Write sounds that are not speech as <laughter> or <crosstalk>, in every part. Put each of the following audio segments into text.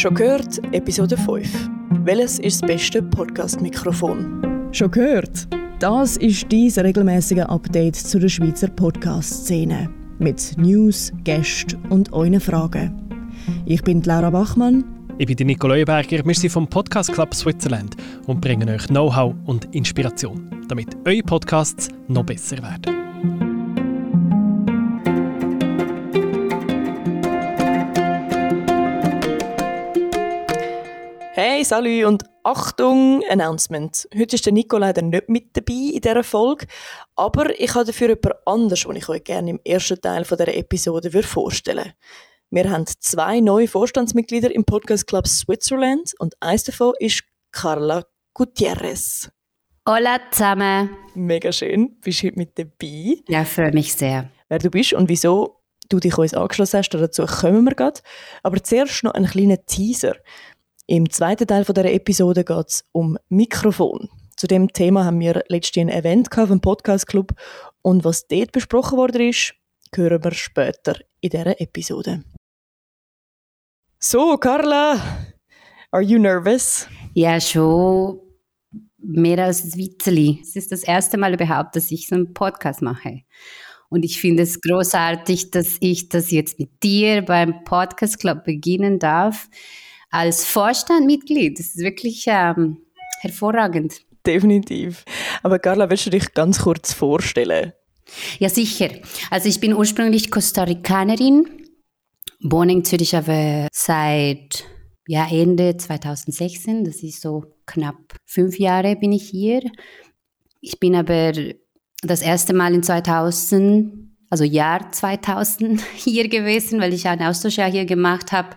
Schon gehört, Episode 5. Welches ist das beste Podcast-Mikrofon? Schon gehört? Das ist dein regelmäßige Update zu der Schweizer Podcast-Szene. Mit News, Gästen und euren Fragen. Ich bin Laura Bachmann. Ich bin Nico Leuenberger. Wir sind vom Podcast Club Switzerland und bringen euch Know-how und Inspiration, damit eure Podcasts noch besser werden. Hey, salut und Achtung, Announcement. Heute ist der Nico leider nicht mit dabei in dieser Folge, aber ich habe dafür jemand anderes, den ich euch gerne im ersten Teil dieser Episode vorstellen würde. Wir haben zwei neue Vorstandsmitglieder im Podcast Club Switzerland und eins davon ist Carla Gutierrez. Hola zusammen. Mega schön, bist du heute mit dabei. Ja, freue mich sehr. Wer du bist und wieso du dich uns angeschlossen hast, dazu kommen wir gerade. Aber zuerst noch einen kleinen Teaser. Im zweiten Teil dieser Episode geht es um Mikrofon. Zu dem Thema haben wir letztens ein Event dem Podcast Club und was dort besprochen worden ist, hören wir später in dieser Episode. So, Carla, are you nervous? Ja, schon mehr als ein Witzeli. Es ist das erste Mal überhaupt, dass ich so einen Podcast mache. Und ich finde es großartig, dass ich das jetzt mit dir beim Podcast Club beginnen darf als Vorstandmitglied. Das ist wirklich ähm, hervorragend. Definitiv. Aber Carla, willst du dich ganz kurz vorstellen? Ja, sicher. Also ich bin ursprünglich Costa Ricanerin, wohne in Zürich aber seit ja, Ende 2016. Das ist so knapp fünf Jahre bin ich hier. Ich bin aber das erste Mal in 2000, also Jahr 2000 <laughs> hier gewesen, weil ich ein Austauschjahr hier gemacht habe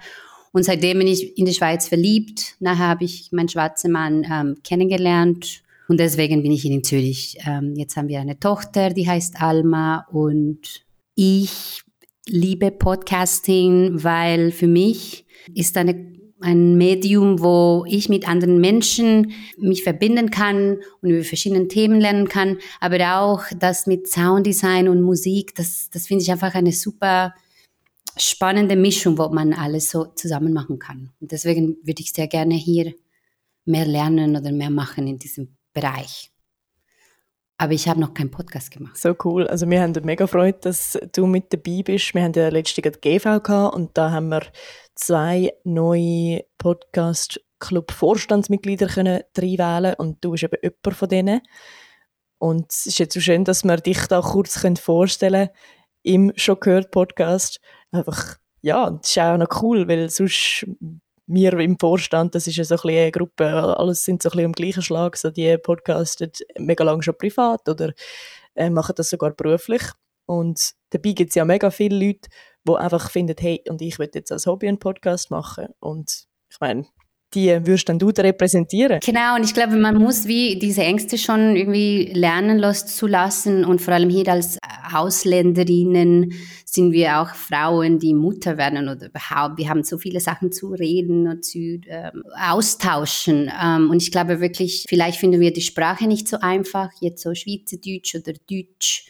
und seitdem bin ich in die Schweiz verliebt. Nachher habe ich meinen schwarzen Mann ähm, kennengelernt und deswegen bin ich in Zürich. Ähm, jetzt haben wir eine Tochter, die heißt Alma und ich liebe Podcasting, weil für mich ist eine ein Medium, wo ich mit anderen Menschen mich verbinden kann und über verschiedene Themen lernen kann, aber auch das mit Sounddesign und Musik, das, das finde ich einfach eine super spannende Mischung, wo man alles so zusammen machen kann. Und deswegen würde ich sehr gerne hier mehr lernen oder mehr machen in diesem Bereich. Aber ich habe noch keinen Podcast gemacht. So cool. Also wir haben mega Freude, dass du mit dabei bist. Wir haben ja letztens die GV gehabt und da haben wir zwei neue Podcast Club Vorstandsmitglieder können wählen und du bist eben jemand von denen. Und es ist jetzt so schön, dass wir dich da kurz vorstellen können im «Schon gehört» Podcast einfach, ja, das ist auch noch cool, weil sonst wir im Vorstand, das ist ja so ein eine Gruppe, alles sind so ein bisschen am gleichen Schlag, so die podcasten mega lange schon privat oder äh, machen das sogar beruflich. Und dabei gibt es ja mega viele Leute, die einfach finden, hey, und ich will jetzt als Hobby einen Podcast machen. Und ich meine, die wirst dann du repräsentieren. Genau, und ich glaube, man muss wie diese Ängste schon irgendwie lernen zu lassen. Und vor allem hier als Ausländerinnen sind wir auch Frauen, die Mutter werden oder überhaupt, wir haben so viele Sachen zu reden und zu ähm, austauschen. Ähm, und ich glaube wirklich, vielleicht finden wir die Sprache nicht so einfach, jetzt so Schweizerdeutsch oder Deutsch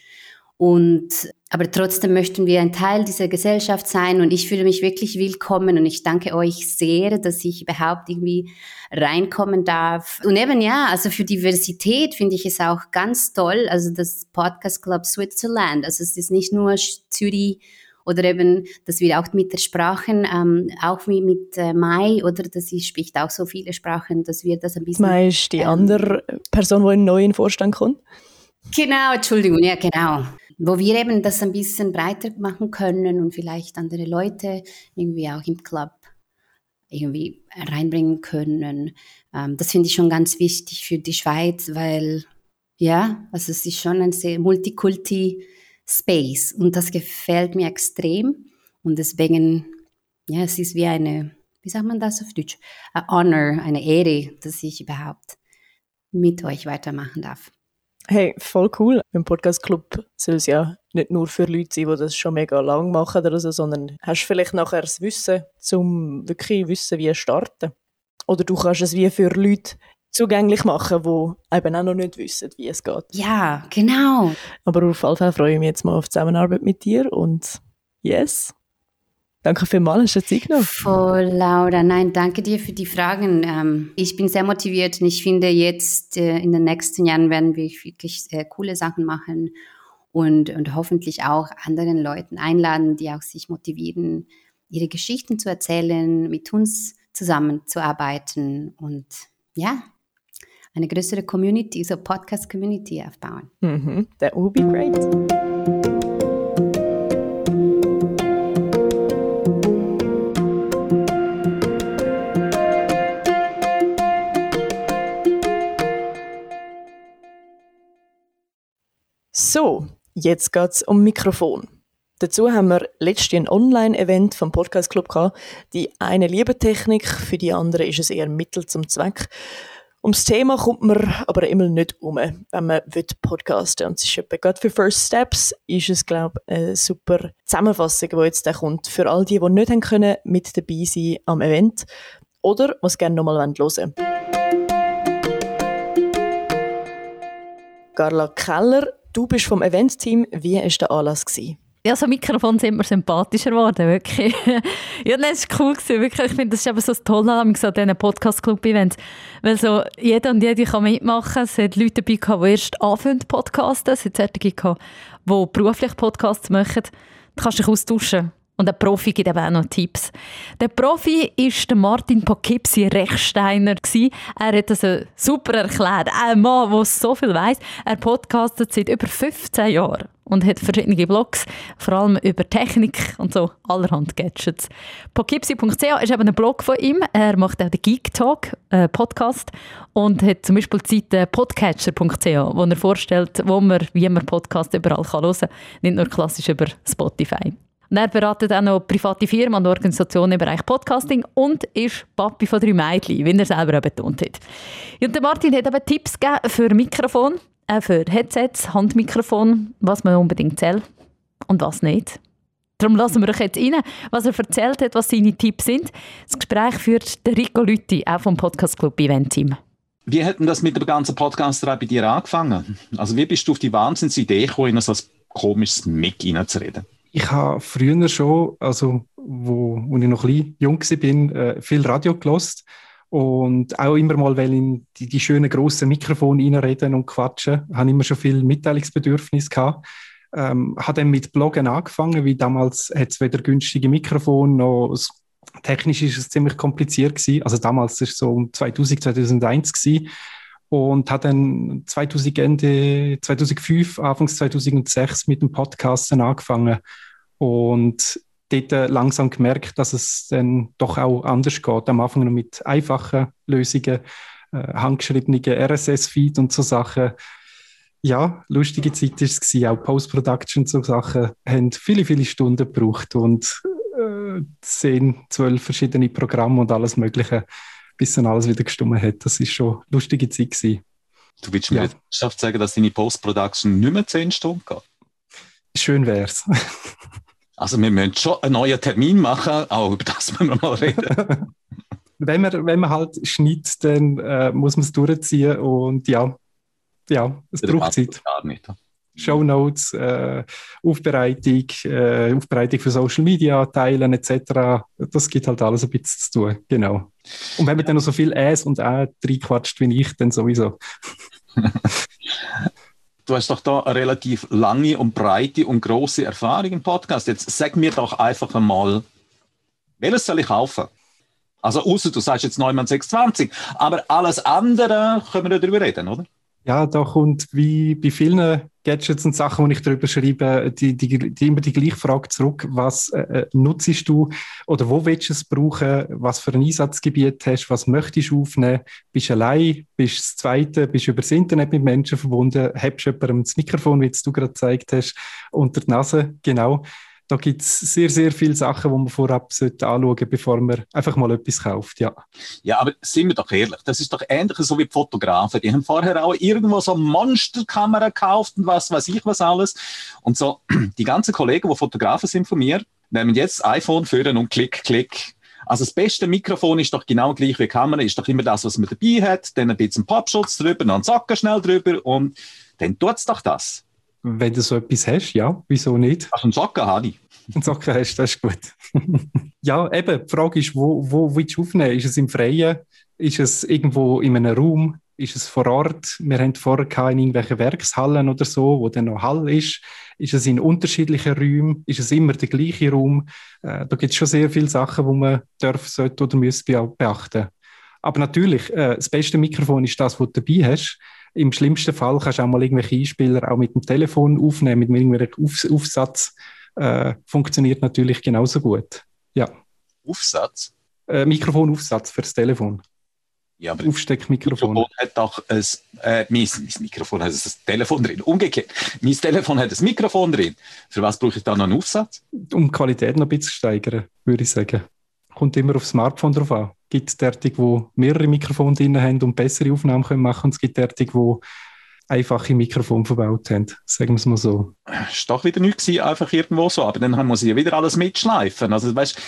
und aber trotzdem möchten wir ein Teil dieser Gesellschaft sein und ich fühle mich wirklich willkommen und ich danke euch sehr, dass ich überhaupt irgendwie reinkommen darf. Und eben ja, also für Diversität finde ich es auch ganz toll, also das Podcast Club Switzerland, also es ist nicht nur Zürich oder eben, dass wir auch mit der Sprachen, ähm, auch wie mit äh, Mai, oder dass sie spricht auch so viele Sprachen, dass wir das ein bisschen... Mai ist die ähm, andere Person, die in den neuen Vorstand kommt? Genau, Entschuldigung, ja genau wo wir eben das ein bisschen breiter machen können und vielleicht andere Leute irgendwie auch im Club irgendwie reinbringen können. Ähm, das finde ich schon ganz wichtig für die Schweiz, weil ja, also es ist schon ein sehr Multikulti-Space und das gefällt mir extrem und deswegen, ja, es ist wie eine, wie sagt man das auf Deutsch? A honor, eine Ehre, dass ich überhaupt mit euch weitermachen darf. Hey, voll cool. Im Podcast Club soll es ja nicht nur für Leute sein, die das schon mega lang machen oder so, sondern hast du vielleicht nachher das Wissen, um wirklich wissen, wie starten. Oder du kannst es wie für Leute zugänglich machen, die eben auch noch nicht wissen, wie es geht. Ja, genau. Aber auf jeden Fall freue ich mich jetzt mal auf die Zusammenarbeit mit dir und yes. Danke vielmals, hast du Zeit genommen. Voll, Laura. Nein, danke dir für die Fragen. Ähm, ich bin sehr motiviert und ich finde, jetzt äh, in den nächsten Jahren werden wir wirklich äh, coole Sachen machen und, und hoffentlich auch anderen Leuten einladen, die auch sich motivieren, ihre Geschichten zu erzählen, mit uns zusammenzuarbeiten und ja, eine größere Community, so Podcast-Community aufbauen. Mhm, that would be great. Jetzt geht es um Mikrofon. Dazu haben wir letztens ein Online-Event vom Podcast Club gehabt. Die eine liebe Technik, für die andere ist es eher Mittel zum Zweck. Ums Thema kommt man aber immer nicht um, wenn man podcasten will. Und es ist etwa gerade für First Steps ist es, glaube ich, eine super Zusammenfassung, die jetzt da kommt. Für all die, die nicht haben können, mit dabei sein am Event oder was gerne nochmal hören wollen. Carla Keller, du bist vom Eventteam. Wie war der Anlass? Gewesen? ja, so Mikrofon sind immer sympathischer geworden, wirklich. <laughs> ja, das war cool, gewesen, wirklich. Ich finde, das ist eben so das Tolle an diesen Podcast-Club-Events. Weil so jeder und jede kann mitmachen. Es hat Leute dabei gehabt, die erst anfangen podcasten. Es hat solche gehabt, die beruflich Podcasts machen. Du kannst dich austauschen. Und ein Profi gibt eben auch noch Tipps. Der Profi war Martin Pokipsi Rechsteiner. Er hat das super erklärt. Ein Mann, der so viel weiß. Er podcastet seit über 15 Jahren und hat verschiedene Blogs, vor allem über Technik und so allerhand Gadgets. Pokipsi.ch ist eben ein Blog von ihm. Er macht auch den Geek Talk äh, Podcast und hat zum Beispiel die Seite podcatcher.ch, wo er vorstellt, wo man, wie man Podcast überall kann hören kann, nicht nur klassisch über Spotify. Und er beratet auch noch private Firmen und Organisationen im Bereich Podcasting und ist Papi von drei Mädchen, wie er selber auch betont hat. Und der Martin hat eben Tipps gegeben für Mikrofon, äh für Headsets, Handmikrofon, was man unbedingt zählt und was nicht. Darum lassen wir euch jetzt rein, was er erzählt hat, was seine Tipps sind. Das Gespräch führt der Rico Lütti, auch vom Podcast Club Event Team. Wie hat denn das mit der ganzen Podcasterei bei dir angefangen? Also wie bist du auf die Wahnsinnsidee gekommen, in so ein komisches Mic reinzureden? Ich habe früher schon, also wo, wo ich noch ein jung war, äh, viel Radio gelost und auch immer mal, weil in die, die schönen grossen Mikrofone reinreden und quatschen, habe immer schon viel Mitteilungsbedürfnis gehabt. Ähm, habe dann mit Bloggen angefangen, wie damals es weder günstige Mikrofone noch technisch ist es ziemlich kompliziert gewesen. Also damals ist es so um 2000, 2001 gewesen und hat dann 2000 Ende 2005, Anfangs 2006 mit dem Podcasten angefangen und dort langsam gemerkt, dass es dann doch auch anders geht. Am Anfang noch mit einfachen Lösungen, äh, handgeschriebenen RSS-Feed und so Sachen. Ja, lustige Zeit war es. Auch Post-Production so Sachen haben viele, viele Stunden gebraucht und äh, 10, 12 verschiedene Programme und alles Mögliche bis dann alles wieder gestummen hat. Das ist schon eine lustige Zeit gewesen. Du willst mir ja. jetzt sagen, dass deine Post-Production nicht mehr 10 Stunden geht? Schön wär's. <laughs> also wir müssen schon einen neuen Termin machen, auch über das müssen wir mal reden. <laughs> wenn, man, wenn man halt schneidet, dann äh, muss man es durchziehen und ja, ja, es Der braucht Zeit. Gar nicht. Show Notes, äh, Aufbereitung, äh, Aufbereitung für Social Media, Teilen etc. Das gibt halt alles ein bisschen zu tun, genau. Und wenn man dann noch so viel Äs und Ä reinquatscht wie ich, dann sowieso. <laughs> du hast doch da eine relativ lange und breite und große Erfahrung im Podcast. Jetzt sag mir doch einfach einmal, welches soll ich kaufen? Also, außer du sagst jetzt Neumann 620, aber alles andere können wir darüber reden, oder? Ja, da kommt wie bei vielen Gadgets und Sachen, die ich darüber schreibe, die, die, die immer die gleiche Frage zurück. Was äh, äh nutzt du oder wo willst du es brauchen? Was für ein Einsatzgebiet hast Was möchtest du aufnehmen? Bist du allein? Bist du das Zweite? Bist du über das Internet mit Menschen verbunden? Hast du jemandem das Mikrofon, wie du gerade gezeigt hast, unter die Nase? Genau da gibt es sehr, sehr viele Sachen, die man vorab sollte anschauen sollte, bevor man einfach mal etwas kauft. Ja. ja, aber sind wir doch ehrlich, das ist doch ähnlich so wie die Fotografen. Die haben vorher auch irgendwo so Monsterkamera gekauft und was weiß ich was alles. Und so, <clears throat> die ganzen Kollegen, die Fotografen sind von mir, nehmen jetzt iPhone führen und klick, klick. Also das beste Mikrofon ist doch genau gleich wie die Kamera, ist doch immer das, was man dabei hat, dann ein bisschen Popschutz drüber, dann Zacken schnell drüber und dann tut es doch das. Wenn du so etwas hast, ja, wieso nicht? Also einen Socken habe ich. Einen Socken hast, das ist gut. <laughs> ja, eben, die Frage ist, wo, wo willst du aufnehmen? Ist es im Freien? Ist es irgendwo in einem Raum? Ist es vor Ort? Wir haben vorher in irgendwelchen Werkshallen oder so, wo dann noch Hall ist. Ist es in unterschiedlichen Räumen? Ist es immer der gleiche Raum? Äh, da gibt es schon sehr viele Sachen, die man darf, sollte oder muss beachten. Aber natürlich, äh, das beste Mikrofon ist das, was du dabei hast. Im schlimmsten Fall kannst du auch mal irgendwelche Einspieler auch mit dem Telefon aufnehmen, mit irgendeinem Auf Aufsatz. Äh, funktioniert natürlich genauso gut. Ja. Aufsatz? Äh, Mikrofonaufsatz fürs Telefon. Ja, aber Aufsteckmikrofon. Mikrofon hat auch ein, äh, mein, mein Mikrofon hat ein Telefon drin. Umgekehrt. Mein Telefon hat ein Mikrofon drin. Für was brauche ich da noch einen Aufsatz? Um die Qualität noch ein bisschen zu steigern, würde ich sagen. Kommt immer aufs Smartphone drauf an. Es gibt derartige, die mehrere Mikrofone drin haben und bessere Aufnahmen können machen und es gibt derartige, die einfache Mikrofone verbaut haben. Sagen wir es mal so. Das war doch wieder nichts, einfach irgendwo so. Aber dann muss ich ja wieder alles mitschleifen. Also, weißt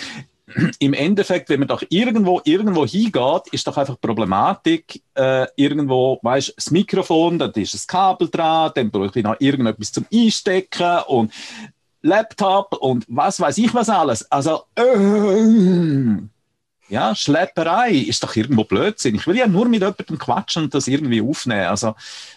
im Endeffekt, wenn man doch irgendwo irgendwo hingeht, ist doch einfach Problematik, äh, irgendwo, weißt das Mikrofon, dann ist das Kabel dran, dann brauche ich noch irgendetwas zum Einstecken und Laptop und was weiß ich was alles. Also, äh, ja, Schlepperei ist doch irgendwo Blödsinn. Ich will ja nur mit jemandem quatschen und das irgendwie aufnehmen. Also,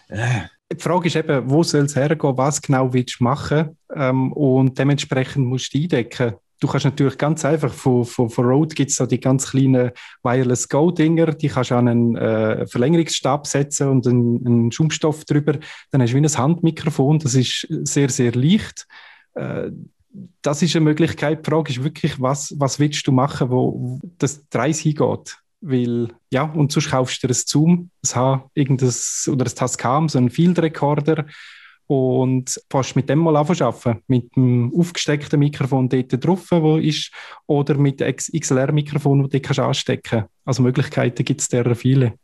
äh. Die Frage ist eben, wo soll es hergehen, was genau willst du machen ähm, und dementsprechend musst du eindecken. Du kannst natürlich ganz einfach, von, von, von Rode gibt es so die ganz kleinen Wireless Go-Dinger, die kannst du an einen äh, Verlängerungsstab setzen und einen, einen Schaumstoff drüber. Dann hast du wie ein Handmikrofon, das ist sehr, sehr leicht. Äh, das ist eine Möglichkeit. Die Frage ist wirklich, was, was willst du machen, wo das Preis hingeht? Weil, ja, und sonst kaufst du dir ein Zoom, ein H, irgendein, oder ein Tascam, so einen Field Recorder und fast mit dem mal arbeiten, mit dem aufgesteckten Mikrofon dort drauf, wo ist, oder mit XLR-Mikrofon, das du anstecken kannst. Also Möglichkeiten gibt es der viele.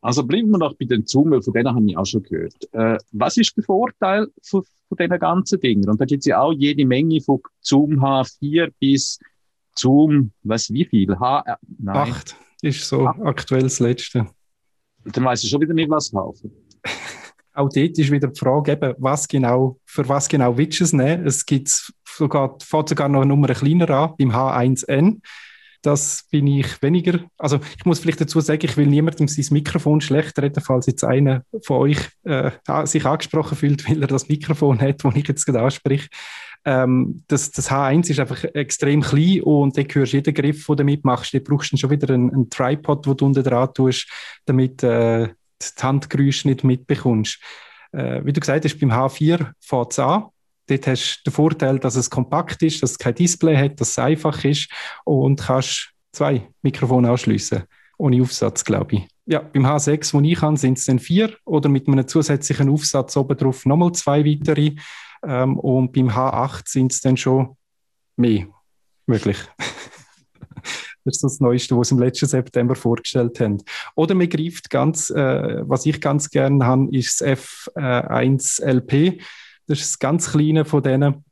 Also bleiben wir noch bei den Zoom, weil von denen habe ich auch schon gehört. Äh, was ist der Vorteil von, von diesen ganzen Dingen? Und da gibt es ja auch jede Menge von Zoom H4 bis Zoom, was wie viel? H, äh, nein. Acht ist so Acht. aktuell das Letzte. Dann weiß ich schon wieder nicht, was kaufen. <laughs> auch dort ist wieder die Frage, eben, was genau, für was genau willst du es nehmen? Es gibt sogar, fährt sogar noch eine Nummer kleiner an, beim H1N. Das bin ich weniger. Also, ich muss vielleicht dazu sagen, ich will niemandem sein Mikrofon schlecht reden, falls jetzt einer von euch äh, sich angesprochen fühlt, weil er das Mikrofon hat, das ich jetzt gerade anspreche. Ähm, das, das H1 ist einfach extrem klein und dann hörst jeden Griff, den du mitmachst. Du brauchst dann schon wieder einen, einen Tripod, den du unten dran tust, damit äh, die Handgeräusche nicht mitbekommst. Äh, wie du gesagt hast, beim H4 fängt es an. Dort hast du den Vorteil, dass es kompakt ist, dass es kein Display hat, dass es einfach ist und kannst zwei Mikrofone anschliessen ohne Aufsatz, glaube ich. Ja, beim H6, wo ich kann, sind es dann vier oder mit einem zusätzlichen Aufsatz oben drauf nochmal zwei weitere. Ähm, und beim H8 sind es dann schon mehr möglich. <laughs> Das ist das Neueste, was sie im letzten September vorgestellt haben. Oder man greift ganz, äh, was ich ganz gerne habe, ist das F1LP. Das ist das ganz kleine von denen,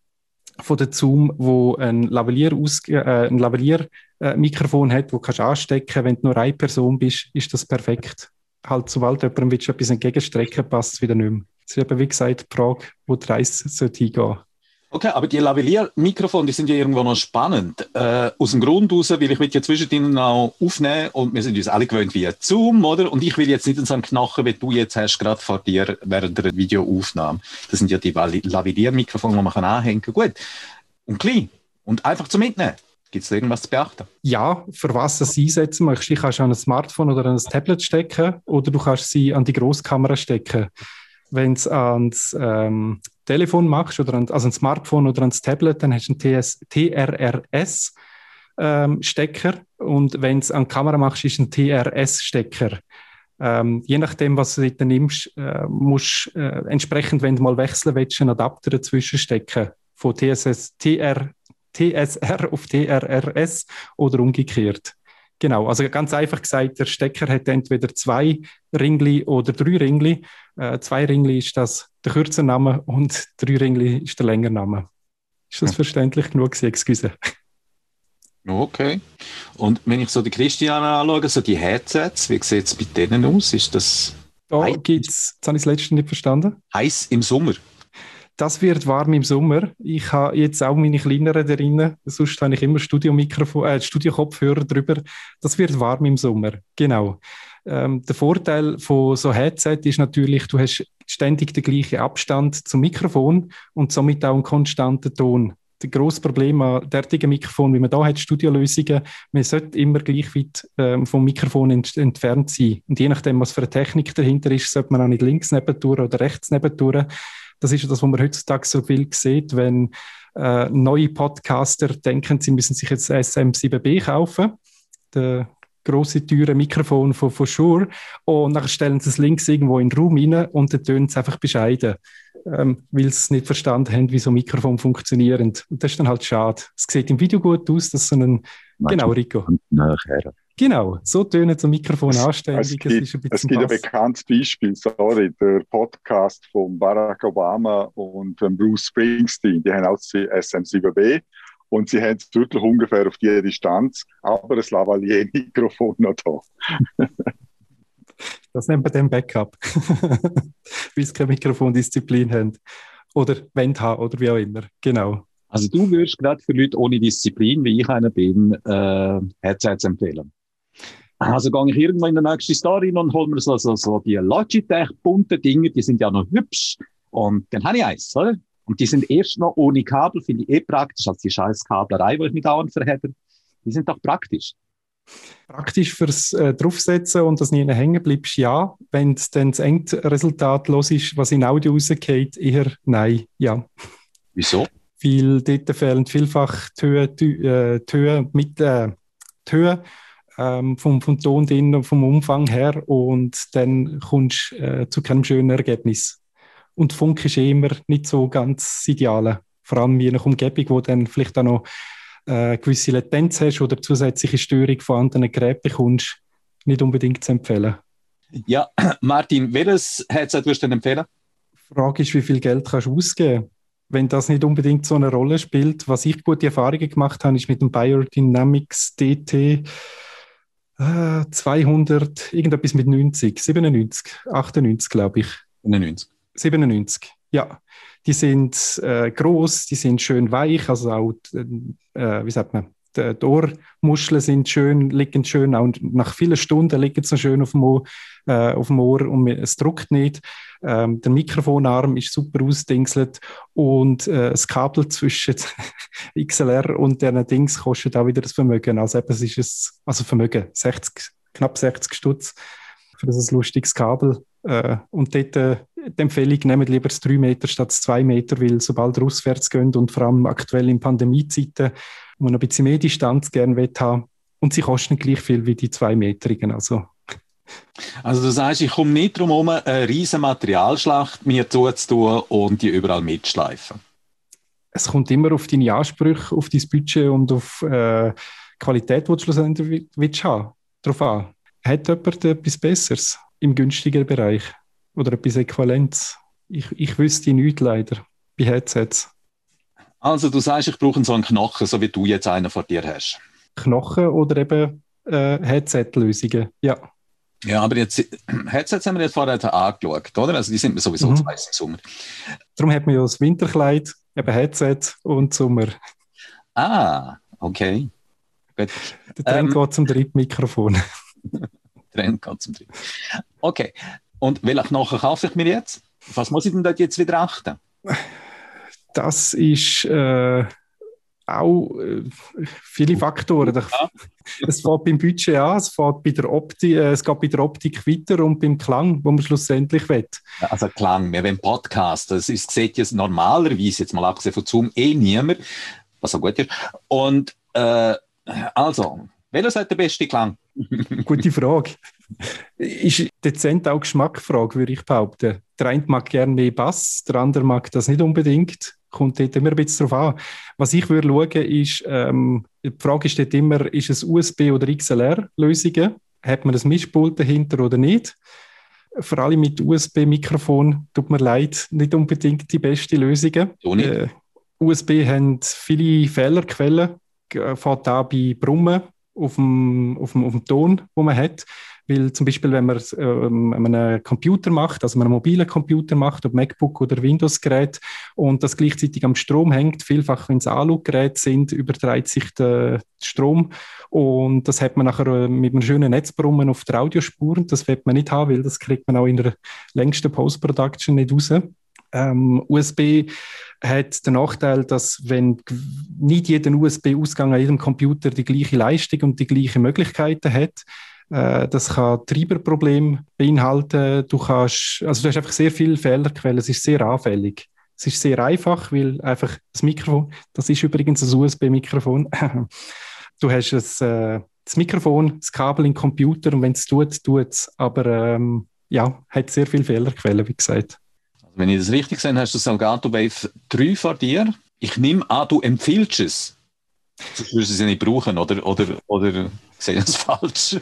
von der Zoom, wo ein Lavalier äh, ein Lavalier äh, Mikrofon hat, wo kannst anstecken. Wenn du nur eine Person bist, ist das perfekt. Halt, sobald jemandem etwas entgegenstrecken, passt es wieder nicht mehr. Das ist eben, wie gesagt, die Frage, wo die Reise hingehen sollte. Okay, aber die Lavalier-Mikrofone, die sind ja irgendwo noch spannend. Äh, aus dem Grund heraus, weil ich will ja zwischendrin auch aufnehmen und wir sind uns alle gewöhnt wie Zoom, oder? Und ich will jetzt nicht so einen Knochen, wie du jetzt hast, gerade vor dir während der Videoaufnahme. Das sind ja die Lavalier-Mikrofone, die man kann anhängen kann. Gut. Und klein. Und einfach zum Mitnehmen. Gibt es irgendwas zu beachten? Ja, für was du sie einsetzen möchtest. Du kannst an ein Smartphone oder an ein Tablet stecken oder du kannst sie an die Großkamera stecken. Wenn es ans ähm, Telefon machst, oder an, also ein Smartphone oder ein Tablet, dann hast du einen TS, TRRS. Ähm, Stecker und wenn es an die Kamera machst, ist ein TRS-Stecker. Ähm, je nachdem, was du dort nimmst, äh, musst äh, entsprechend, wenn du mal wechseln willst, einen Adapter dazwischen stecken. Von TSS, TR, TSR auf TRRS oder umgekehrt. Genau, also ganz einfach gesagt, der Stecker hat entweder zwei Ringli oder drei Ringli. Äh, zwei Ringli ist das der kürzere Name und drei Ringli ist der längere Name. Ist das hm. verständlich genug? Excuse. Okay. Und wenn ich so die Christiane anschaue, so die Headsets, wie sieht es bei denen aus? Ist das. Da gibt es, jetzt habe ich das letzte nicht verstanden. Heiß im Sommer. Das wird warm im Sommer. Ich habe jetzt auch meine kleineren drin. Sonst habe ich immer Studiomikrofon, äh, Studiokopfhörer drüber. Das wird warm im Sommer. Genau. Ähm, der Vorteil von so Headset ist natürlich, du hast ständig den gleichen Abstand zum Mikrofon und somit auch einen konstanten Ton. Das grosse Problem an derartigen Mikrofon, wie man da hat, Studiolösungen, man sollte immer gleich weit ähm, vom Mikrofon ent entfernt sein. Und je nachdem, was für eine Technik dahinter ist, sollte man auch nicht links nebendurch oder rechts nebendurch das ist das, was man heutzutage so viel sieht, wenn äh, neue Podcaster denken, sie müssen sich jetzt SM7B kaufen, der große teure Mikrofon von, von Shure und dann stellen sie es links irgendwo in den Raum rein und dann tönt es einfach bescheiden, ähm, weil sie nicht verstanden haben, wie so ein Mikrofon funktioniert. Und das ist dann halt schade. Es sieht im Video gut aus, dass so ein... Genau, Rico. Nachher. Genau, so tönen so Mikrofon anständig. Es gibt, ein, es gibt ein bekanntes Beispiel, sorry, der Podcast von Barack Obama und Bruce Springsteen, die haben auch das SM7B und sie haben es wirklich ungefähr auf die Distanz, aber ein Lavalier-Mikrofon <laughs> noch da. das nennt man dann Backup, <laughs> weil sie keine Mikrofondisziplin haben oder Wend haben oder wie auch immer, genau. Also du würdest gerade für Leute ohne Disziplin, wie ich einer bin, äh, Headsets empfehlen? Also gehe ich irgendwo in der nächsten Story und hole mir so, so, so die Logitech bunten Dinge, die sind ja noch hübsch. Und dann habe ich eins, oder? Und die sind erst noch ohne Kabel, finde ich eh praktisch, als die scheiß Kablerei, wo ich mich dauernd verhebe. Die sind doch praktisch. Praktisch fürs äh, Draufsetzen und dass nie hängen bleibst, ja. Wenn es dann das Endresultat los ist, was in Audio rausgeht, eher nein, ja. Wieso? Weil dort fehlen vielfach die Höhe, die, äh, die Höhe mit äh, die Höhe ähm, vom, vom Ton drin, vom Umfang her und dann kommst du äh, zu keinem schönen Ergebnis. Und Funk ist eh immer nicht so ganz ideal, vor allem je nach Umgebung, wo dann vielleicht auch noch äh, gewisse Latenz hast oder zusätzliche Störung von anderen Geräten bekommst, nicht unbedingt zu empfehlen. Ja, <clears throat> Martin, welches Headset würdest du denn empfehlen? Die Frage ist, wie viel Geld kannst du ausgeben? Wenn das nicht unbedingt so eine Rolle spielt, was ich gute Erfahrungen gemacht habe, ist mit dem Biodynamics DT 200, äh, irgendetwas mit 90, 97, 98, glaube ich. 97. 97, ja. Die sind äh, groß, die sind schön weich, also auch, äh, wie sagt man, die, Ohrmuscheln sind schön, liegen schön, auch nach vielen Stunden liegen sie schön auf dem Ohr, äh, auf dem Ohr und es druckt nicht. Ähm, der Mikrofonarm ist super ausdingselt und äh, das Kabel zwischen <laughs> XLR und diesen Dings kostet auch wieder das Vermögen. Also eben, es ist es, also Vermögen, 60, knapp 60 Stutz für das lustiges Kabel. Äh, und dort äh, die Empfehlung, nehmt lieber das 3 Meter statt das 2 Meter, weil sobald ihr geht und vor allem aktuell in Pandemiezeiten, wo man ein bisschen mehr Distanz gerne haben und sie kosten gleich viel wie die 2 Meterigen. Also also du sagst, ich komme nicht darum herum, eine riesige Materialschlacht mir zuzutun und die überall mitschleifen. Es kommt immer auf deine Ansprüche, auf dein Budget und auf äh, Qualität, die du schlussendlich willst haben. Darauf an. Hat jemand etwas Besseres im günstigen Bereich? Oder etwas Äquivalentes? Ich, ich wüsste nichts leider bei Headsets. Also du sagst, ich brauche so einen Knochen, so wie du jetzt einen vor dir hast. Knochen oder eben äh, Headset-Lösungen, ja. Ja, aber jetzt, <clears throat> Headsets haben wir jetzt vorher angeschaut, oder? Also die sind mir sowieso mhm. zu heiß im Sommer. Darum hat man ja das Winterkleid, eben Headset und Sommer. Ah, okay. Gut. Der Trend ähm, geht zum dritten Mikrofon. <laughs> Trend geht zum dritten. Okay. Und welche nachher kaufe ich mir jetzt? Was muss ich denn dort jetzt wieder achten? <laughs> Das ist äh, auch äh, viele Faktoren. Es fängt beim Budget an, es, fängt bei der Optik, äh, es geht bei der Optik weiter und beim Klang, wo man schlussendlich will. Also Klang, wir wollen Podcast, das ist, sieht jetzt normalerweise, jetzt mal abgesehen von Zoom, eh niemand, was auch gut ist. Und äh, also, welcher ist der beste Klang? <laughs> Gute Frage. Ist dezent auch Geschmackfrage, würde ich behaupten. Der eine mag gerne mehr Bass, der andere mag das nicht unbedingt kommt dort immer ein bisschen drauf an. Was ich würde schauen, ist, ähm, die Frage ist dort immer, ist es USB- oder XLR-Lösungen? Hat man das Mischpult dahinter oder nicht? Vor allem mit USB-Mikrofon, tut mir leid, nicht unbedingt die beste Lösung. Äh, USB haben viele Fehlerquellen, fährt da bei Brummen auf dem, auf, dem, auf dem Ton, wo man hat, Weil zum Beispiel, wenn man ähm, einen Computer macht, also einen mobilen Computer macht, ob MacBook oder Windows-Gerät, und das gleichzeitig am Strom hängt, vielfach, wenn es Alu-Geräte sind, übertreibt sich der Strom. Und das hat man nachher äh, mit einem schönen Netzbrummen auf der Audiospuren. Das wird man nicht haben, weil das kriegt man auch in der längsten Post-Production nicht raus. Ähm, USB hat den Nachteil, dass wenn nicht jeder USB-Ausgang an jedem Computer die gleiche Leistung und die gleichen Möglichkeiten hat, das kann Treiberprobleme beinhalten. Du kannst, also du hast einfach sehr viele Fehlerquellen. Es ist sehr anfällig. Es ist sehr einfach, weil einfach das Mikrofon, das ist übrigens ein USB-Mikrofon. <laughs> du hast es, äh, das Mikrofon, das Kabel im Computer und wenn es tut, tut es. Aber ähm, ja, hat sehr viele Fehlerquellen, wie gesagt. Also wenn ich das richtig sehe, hast du Salgato Wave 3 vor dir. Ich nehme an, du empfiehlst es. Es ja nicht brauchen, oder, oder, oder sehe <laughs> ich das falsch?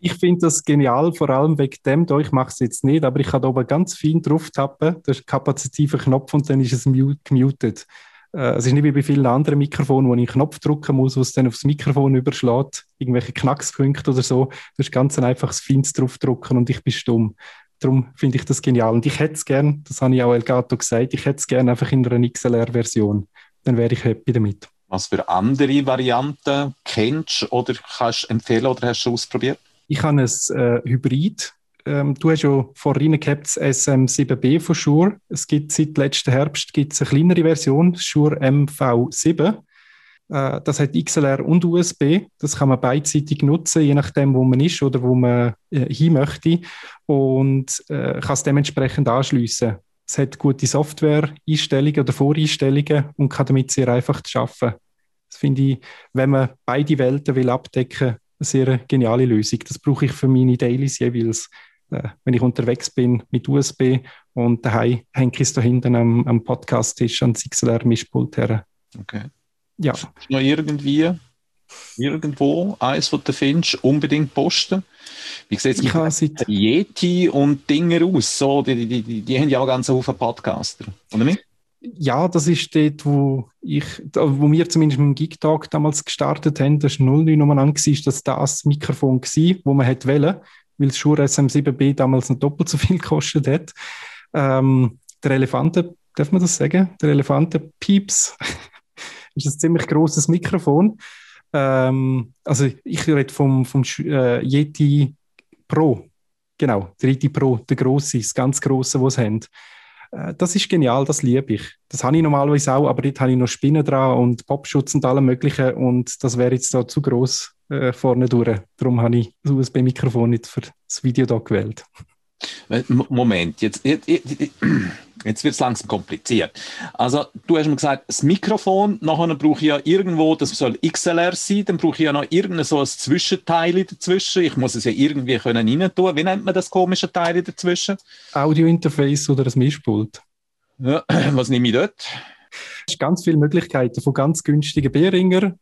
ich finde das genial, vor allem wegen dem, da, ich mache es jetzt nicht, aber ich kann da oben ganz fein drauf tappen, ein kapazitiver Knopf und dann ist es gemutet. Äh, es ist nicht wie bei vielen anderen Mikrofonen, wo ich einen Knopf drücken muss, was dann aufs Mikrofon überschlägt, irgendwelche Knackspunkte oder so. Das ist ganz ein einfaches Feins draufdrücken und ich bin stumm. Darum finde ich das genial. Und ich hätte es gern, das habe ich auch Elgato gesagt, ich hätte es gern einfach in einer XLR-Version. Dann wäre ich happy damit. Was für andere Varianten kennst du oder kannst du empfehlen oder hast du ausprobiert? Ich habe ein äh, Hybrid. Ähm, du hast ja vorhin gehabt das SM7B von Shure. Es gibt seit letzten Herbst gibt's eine kleinere Version, Shure MV7. Äh, das hat XLR und USB. Das kann man beidseitig nutzen, je nachdem, wo man ist oder wo man äh, hin möchte. Und äh, kann es dementsprechend anschliessen. Es hat gute Software-Einstellungen oder Voreinstellungen und kann damit sehr einfach arbeiten. Das finde ich, wenn man beide Welten will abdecken, eine sehr geniale Lösung. Das brauche ich für meine Dailies jeweils. Äh, wenn ich unterwegs bin mit USB und daheim hänge ich es da hinten am, am Podcast-Tisch an XLR-Mischpult her. Okay. Ja. Noch irgendwie irgendwo eins, was du findest, unbedingt posten. Wie sieht es mit Yeti und Dinger aus? So, die, die, die, die haben ja auch ganz viele Podcaster, oder nicht? Ja, das ist dort, wo ich, wo wir zumindest mit dem Gig-Tag damals gestartet haben, das war 09 umeinander, war das das Mikrofon gewesen, wo man hätte wählen, weil das Shure SM7B damals noch doppelt so viel <laughs> gekostet hat. Ähm, der Elefanten, darf man das sagen? Der Elefanten-Pieps <laughs> ist ein ziemlich großes Mikrofon. Ähm, also ich rede vom, vom äh, Yeti Pro. Genau, der Yeti Pro, der grosse, das ganz grosse, was haben. Äh, das ist genial, das liebe ich. Das habe ich normalerweise auch, aber dort habe ich noch Spinnen dran und Popschutz und allem Möglichen und das wäre jetzt da zu groß äh, vorne durch. Darum habe ich das USB-Mikrofon nicht für das Video da gewählt. Moment, jetzt, jetzt, jetzt wird es langsam kompliziert. Also, du hast mir gesagt, das Mikrofon, nachher brauche ich ja irgendwo, das soll XLR sein, dann brauche ich ja noch irgendein so ein Zwischenteil dazwischen. Ich muss es ja irgendwie können rein tun. Wie nennt man das komische Teil dazwischen? Audio-Interface oder das Mischpult. Ja, <clears throat> was nehme ich dort? Es gibt ganz viele Möglichkeiten, von ganz günstigen Behringer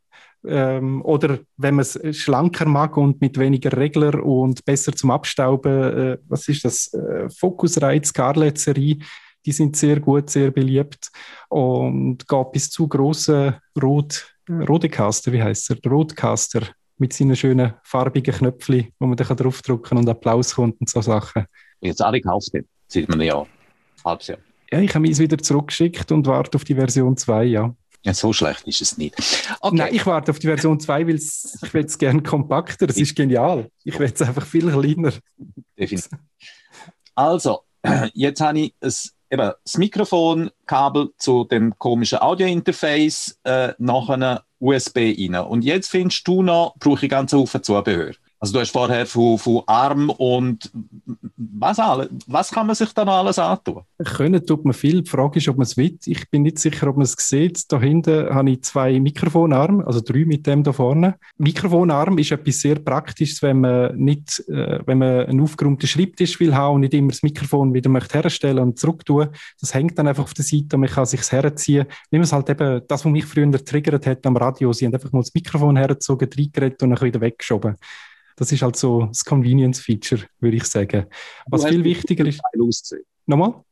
ähm, oder wenn man es schlanker mag und mit weniger Regler und besser zum Abstauben, äh, was ist das? Äh, Focusrite, Scarlett Serie, die sind sehr gut, sehr beliebt und geht bis zu großen Rot, Rodecaster, wie heißt er? Rotcaster mit seinen schönen farbigen Knöpfchen, wo man dann draufdrücken kann und Applaus kommt und so Sachen. Jetzt alle gekauft, sieht man ja halbes Jahr. Ja, ich habe mich wieder zurückgeschickt und warte auf die Version 2, ja. Ja, so schlecht ist es nicht. Okay. Nein, ich warte auf die Version 2, weil ich will es gerne kompakter. Das ist genial. Ich will es einfach viel kleiner. Definitiv. Also, <clears throat> jetzt habe ich es, eben, das Mikrofonkabel zu dem komischen Audio-Interface äh, nach einem USB rein. Und jetzt findest du noch, brauche ich ganz viel Zubehör. Also du hast vorher von, von Arm und was, alles, was kann man sich dann alles antun? Können tut man viel. Die Frage ist, ob man es will. Ich bin nicht sicher, ob man es sieht. Da hinten habe ich zwei Mikrofonarme, also drei mit dem da vorne. Mikrofonarm ist etwas sehr Praktisches, wenn man nicht, äh, wenn man einen aufgeräumten Schreibtisch will haben und nicht immer das Mikrofon wieder möchte herstellen und zurück tun. Das hängt dann einfach auf der Seite und man kann sich herziehen. Wie man es halt eben, das, was mich früher triggert hat am Radio, sie haben einfach mal das Mikrofon hergezogen, reingeredet und dann wieder weggeschoben. Das ist halt so das Convenience-Feature, würde ich sagen. Was viel wichtiger ist. Geil ausgesehen. Nochmal?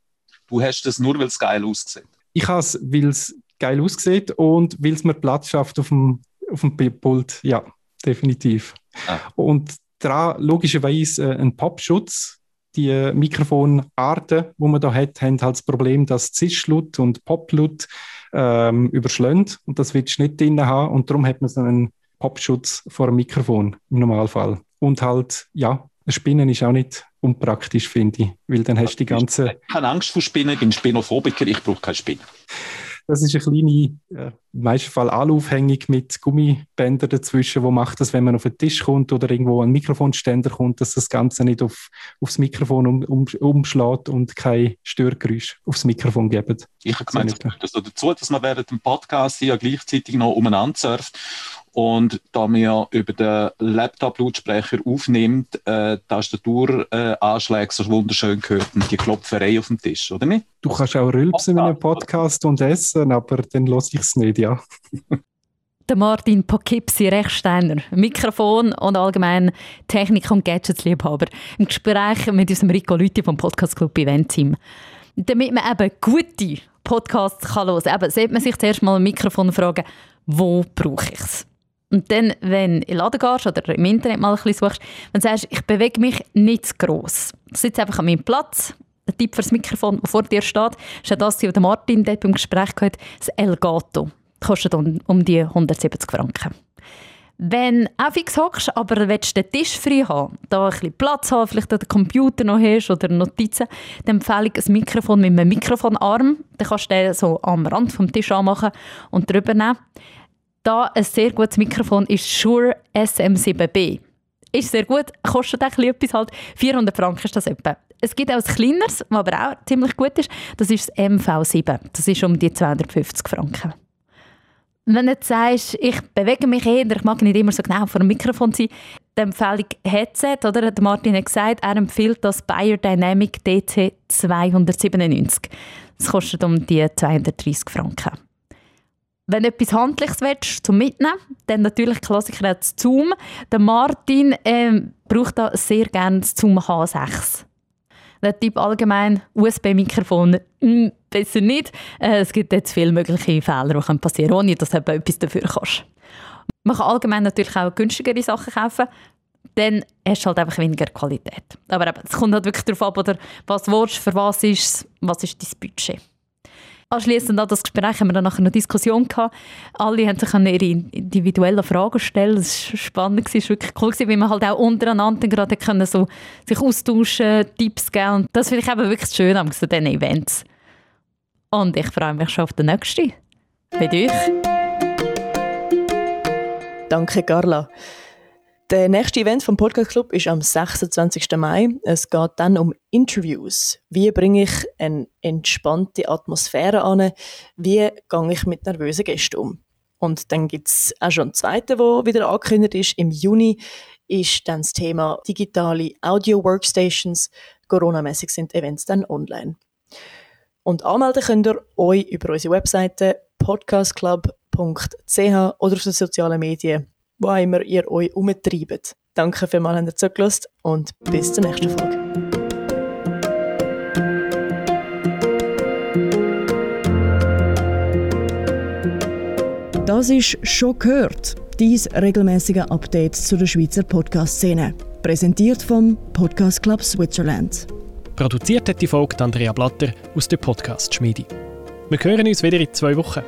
Du hast das nur, weil es geil aussieht. Ich habe es, weil es geil aussieht und weil es mir Platz schafft auf dem, auf dem Pult. Ja, definitiv. Ah. Und daran logischerweise äh, ein Popschutz. Die äh, Mikrofonarten, die man da hat, haben halt das Problem, dass Zischlut und Poplut ähm, überschlägt und das willst du nicht drin haben und darum hat man so einen Popschutz vor dem Mikrofon im Normalfall. Und halt, ja, Spinnen ist auch nicht unpraktisch, finde ich, weil dann hast du die ganze... Ich habe keine Angst vor Spinnen, ich bin Spinophobiker, ich brauche keine Spinnen. Das ist eine kleine, äh, im meisten Fall Aluhängung mit Gummibändern dazwischen, wo macht das, wenn man auf den Tisch kommt oder irgendwo ein Mikrofonständer kommt, dass das Ganze nicht auf, aufs Mikrofon um, um, umschlägt und kein Störgeräusch aufs Mikrofon gibt. Ich habe gemeint, das dazu, dass man während dem Podcast hier gleichzeitig noch umeinander surft und da mir über den Laptop-Lautsprecher aufnimmt, äh, Tastaturanschläge äh, so wunderschön gehört und die Klopferei auf dem Tisch, oder nicht? Du kannst auch rülpsen in einem Podcast und essen, aber dann lasse ich es nicht, ja. Der Martin Pakipsi Rechsteiner, Mikrofon und allgemein Technik- und Gadgets-Liebhaber, im Gespräch mit unserem Rico Lüthi vom Podcast Club Event Team. Damit man eben gute Podcasts kann hören kann, sollte man sich zuerst mal ein Mikrofon fragen, wo brauche ich es? Und dann, wenn du in den Laden gehst oder im Internet mal ein bisschen suchst, dann sagst du, ich bewege mich nicht zu gross. Ich sitze einfach an meinem Platz, ein Tipp für das Mikrofon, das vor dir steht, ist ja das, was Martin dort beim Gespräch gehört, das Elgato. Kostet um, um die 170 Franken. Wenn du fix hockst, aber willst den Tisch frei haben, da ein bisschen Platz haben, vielleicht den Computer noch hast oder Notizen, dann empfehle ich ein Mikrofon mit einem Mikrofonarm. Dann kannst du den so am Rand vom Tisch anmachen und drüber nehmen. Da ein sehr gutes Mikrofon ist Shure SM7B. Ist sehr gut, kostet auch etwas halt. 400 Franken ist das etwa. Es gibt auch ein kleineres, was aber auch ziemlich gut ist. Das ist das MV7. Das ist um die 250 Franken. Wenn du jetzt sagst, ich bewege mich eher, ich mag nicht immer so genau vor dem Mikrofon sein, dann empfehle ich Headset, oder? Der Martin hat gesagt, er empfiehlt das Biodynamic DC 297. Das kostet um die 230 Franken. Wenn du etwas Handliches willst, zum Mitnehmen, dann natürlich Klassiker das Zoom. Der Martin ähm, braucht da sehr gerne das Zoom H6. Der Typ allgemein USB-Mikrofon mm, besser nicht. Äh, es gibt jetzt viele mögliche Fehler, die passieren können, ohne dass du etwas dafür kannst. Man kann allgemein natürlich auch günstigere Sachen kaufen. Dann hast du halt einfach weniger Qualität. Aber es kommt halt wirklich darauf ab, oder was willst, für was ist es, was ist dein Budget. Anschließend an das Gespräch haben wir dann nachher eine Diskussion gehabt. Alle haben sich ihre individuellen Fragen stellen. Es war spannend, es war wirklich cool, weil man halt auch untereinander gerade können so sich austauschen, Tipps geben. Und das finde ich eben wirklich schön an diesen Events. Und ich freue mich schon auf den nächsten. Mit euch. Danke, Carla. Der nächste Event vom Podcast Club ist am 26. Mai. Es geht dann um Interviews. Wie bringe ich eine entspannte Atmosphäre an? Wie gehe ich mit nervösen Gästen um? Und dann gibt es auch schon einen zweiten, der wieder angekündigt ist. Im Juni ist dann das Thema digitale Audio-Workstations. Corona-mäßig sind Events dann online. Und anmelden könnt ihr euch über unsere Webseite podcastclub.ch oder auf den sozialen Medien wo immer ihr euch umtreibt. Danke vielmals, dass ihr zugelassen und bis zur nächsten Folge. Das ist «Schon gehört», dies regelmäßige Update zu der Schweizer Podcast-Szene. Präsentiert vom Podcast Club Switzerland. Produziert hat die Folge Andrea Blatter aus der Podcast-Schmiede. Wir hören uns wieder in zwei Wochen.